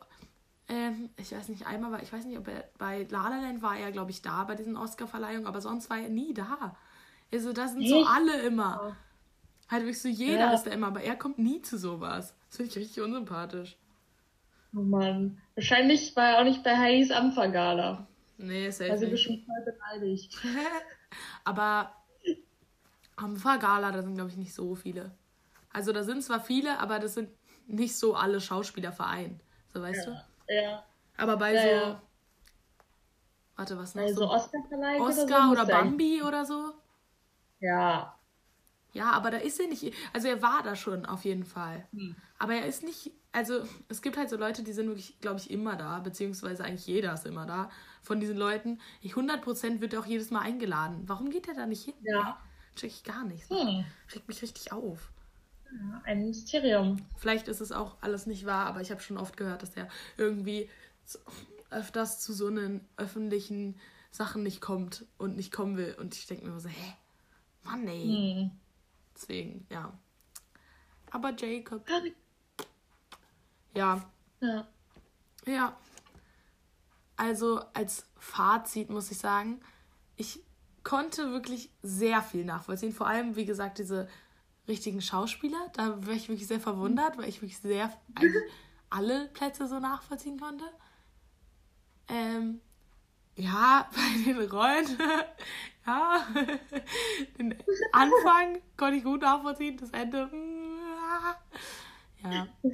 Ähm, ich weiß nicht, einmal war, ich weiß nicht, ob er bei La La Land war er, glaube ich, da bei diesen Oscar-Verleihungen, aber sonst war er nie da. Also da sind so alle immer. Halt wirklich so jeder Ja. ist da immer, aber er kommt nie zu sowas. Das finde ich richtig unsympathisch. Oh Mann. Wahrscheinlich war er auch nicht bei Heidis Ampfergala. Nee, safe Da sind wir schon voll beleidigt. Aber am Vergala, da sind, glaube ich, nicht so viele. Also da sind zwar viele, aber das sind nicht so alle Schauspieler vereint. So, weißt Ja. ja. du? Aber bei Ja, so. ja. Warte, was noch? Also so Oscar-Verleihung Oscar so oder muss er- Bambi oder so? Ja. Ja, aber da ist er nicht. Also er war da schon auf jeden Fall. Hm. Aber er ist nicht. Also es gibt halt so Leute, die sind wirklich, glaube ich, immer da. Beziehungsweise eigentlich jeder ist immer da. Von diesen Leuten. Ich, 100% wird er auch jedes Mal eingeladen. Warum geht er da nicht hin? Ja. Check ich gar nicht. Hm. Regt mich richtig auf. ja. Ein Mysterium. Vielleicht ist es auch alles nicht wahr, aber ich habe schon oft gehört, dass der irgendwie öfters zu so einen öffentlichen Sachen nicht kommt und nicht kommen will. Und ich denke mir immer so, hä? Mann, ey. Hm. Deswegen, ja. Aber Jacob. Ja. Ja. Ja. Also als Fazit muss ich sagen, ich konnte wirklich sehr viel nachvollziehen. Vor allem, wie gesagt, diese richtigen Schauspieler. Da war ich wirklich sehr verwundert, weil ich wirklich sehr alle Plätze so nachvollziehen konnte. Ähm, ja, bei den Rollen, ja, den Anfang konnte ich gut nachvollziehen, das Ende, mm, ja.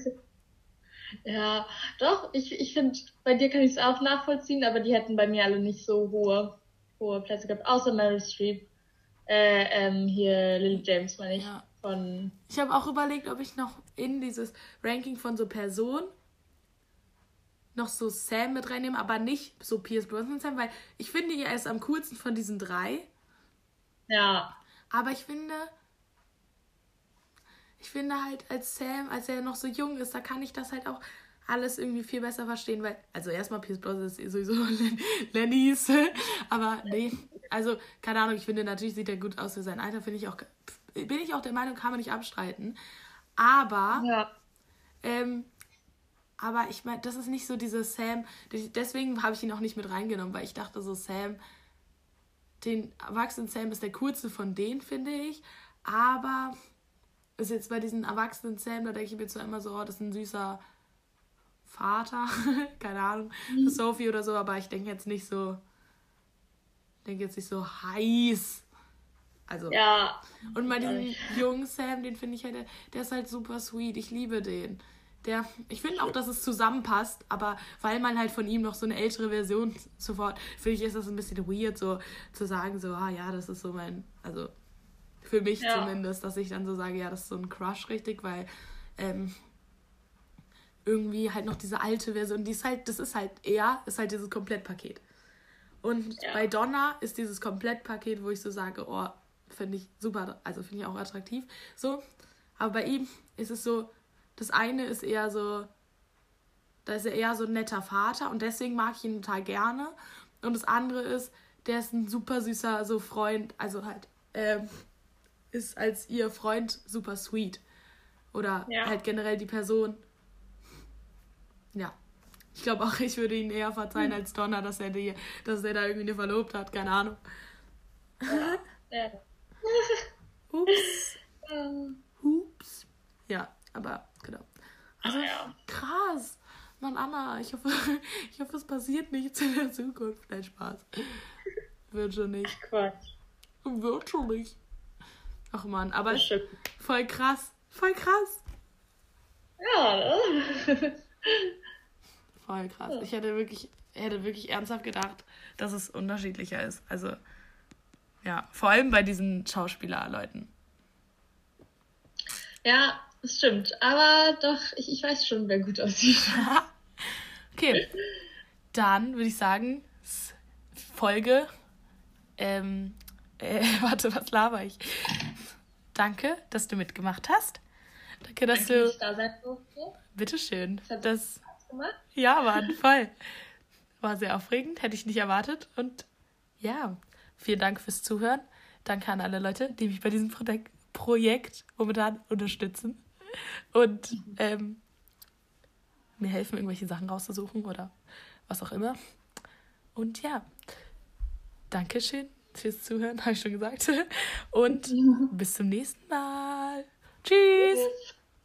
Ja, doch, ich, ich finde, bei dir kann ich es auch nachvollziehen, aber die hätten bei mir alle nicht so hohe, hohe Plätze gehabt, außer Meryl Streep. Äh, ähm, hier Lily James, meine ich. Ja. Von, Ich habe auch überlegt, ob ich noch in dieses Ranking von so Personen noch so Sam mit reinnehme, aber nicht so Pierce Brosnan Sam, weil ich finde, er ist am coolsten von diesen drei. ja, Aber ich finde, ich finde halt als Sam, als er noch so jung ist, da kann ich das halt auch alles irgendwie viel besser verstehen, weil, also erstmal Pierce Brosnan ist sowieso Len Lennys, aber nee, also keine Ahnung, ich finde natürlich sieht er gut aus für sein Alter, finde ich auch, bin ich auch der Meinung, kann man nicht abstreiten. Aber ja, ähm, aber ich meine, das ist nicht so diese Sam. Deswegen habe ich ihn auch nicht mit reingenommen, weil ich dachte so, Sam, den erwachsenen Sam ist der coolste von denen, finde ich. Aber ist jetzt bei diesen erwachsenen Sam, da denke ich mir zwar immer so, oh, das ist ein süßer Vater, keine Ahnung, für Sophie oder so, aber ich denke jetzt nicht so, denke jetzt nicht so heiß. Also, ja, und bei diesem jungen Sam, den finde ich halt, der ist halt super sweet. Ich liebe den. Der, ich finde auch, dass es zusammenpasst, aber weil man halt von ihm noch so eine ältere Version sofort, finde ich, ist das ein bisschen weird, so zu sagen, so, ah ja, das ist so mein, also für mich Ja. zumindest, dass ich dann so sage, ja, das ist so ein Crush richtig, weil ähm, irgendwie halt noch diese alte Version, die ist halt, das ist halt er, ist halt dieses Komplettpaket. Und Ja. bei Donna ist dieses Komplettpaket, wo ich so sage, oh, finde ich super, also finde ich auch attraktiv. So, aber bei ihm ist es so, das eine ist eher so, da ist er eher so ein netter Vater und deswegen mag ich ihn total gerne. Und das andere ist, der ist ein super süßer so Freund, also halt, ähm, ist als ihr Freund super sweet. Oder Ja. halt generell die Person. Ja. Ich glaube auch, ich würde ihn eher verzeihen als Donna, dass er, die, dass er da irgendwie eine verlobt hat. Keine Ahnung. ja. Ups. Ähm, Ups. Ja, aber genau. Also ja. krass. Mann, Anna, ich hoffe, ich hoffe, es passiert nichts in der Zukunft. Nein, Spaß. Wird schon nicht. Quatsch. Wird schon nicht. Ach man, aber voll krass. Voll krass. Ja? Voll krass. Ja. Ich hätte wirklich, hätte wirklich ernsthaft gedacht, dass es unterschiedlicher ist. Also, ja, vor allem bei diesen Schauspielerleuten. ja, das stimmt. Aber doch, ich, ich weiß schon, wer gut aussieht. Okay, dann würde ich sagen, Folge. Ähm, äh, warte, was laber ich? Danke, dass du mitgemacht hast. Danke, dass Danke, du. ich da sein durfte. Bitteschön. Das gemacht. ja, Mann, voll. War sehr aufregend, hätte ich nicht erwartet. Und ja, vielen Dank fürs Zuhören. Danke an alle Leute, die mich bei diesem Projek Projekt momentan unterstützen und ähm, mir helfen, irgendwelche Sachen rauszusuchen oder was auch immer. Und ja, Dankeschön fürs Zuhören, habe ich schon gesagt. Und bis zum nächsten Mal. Tschüss. Tschüss.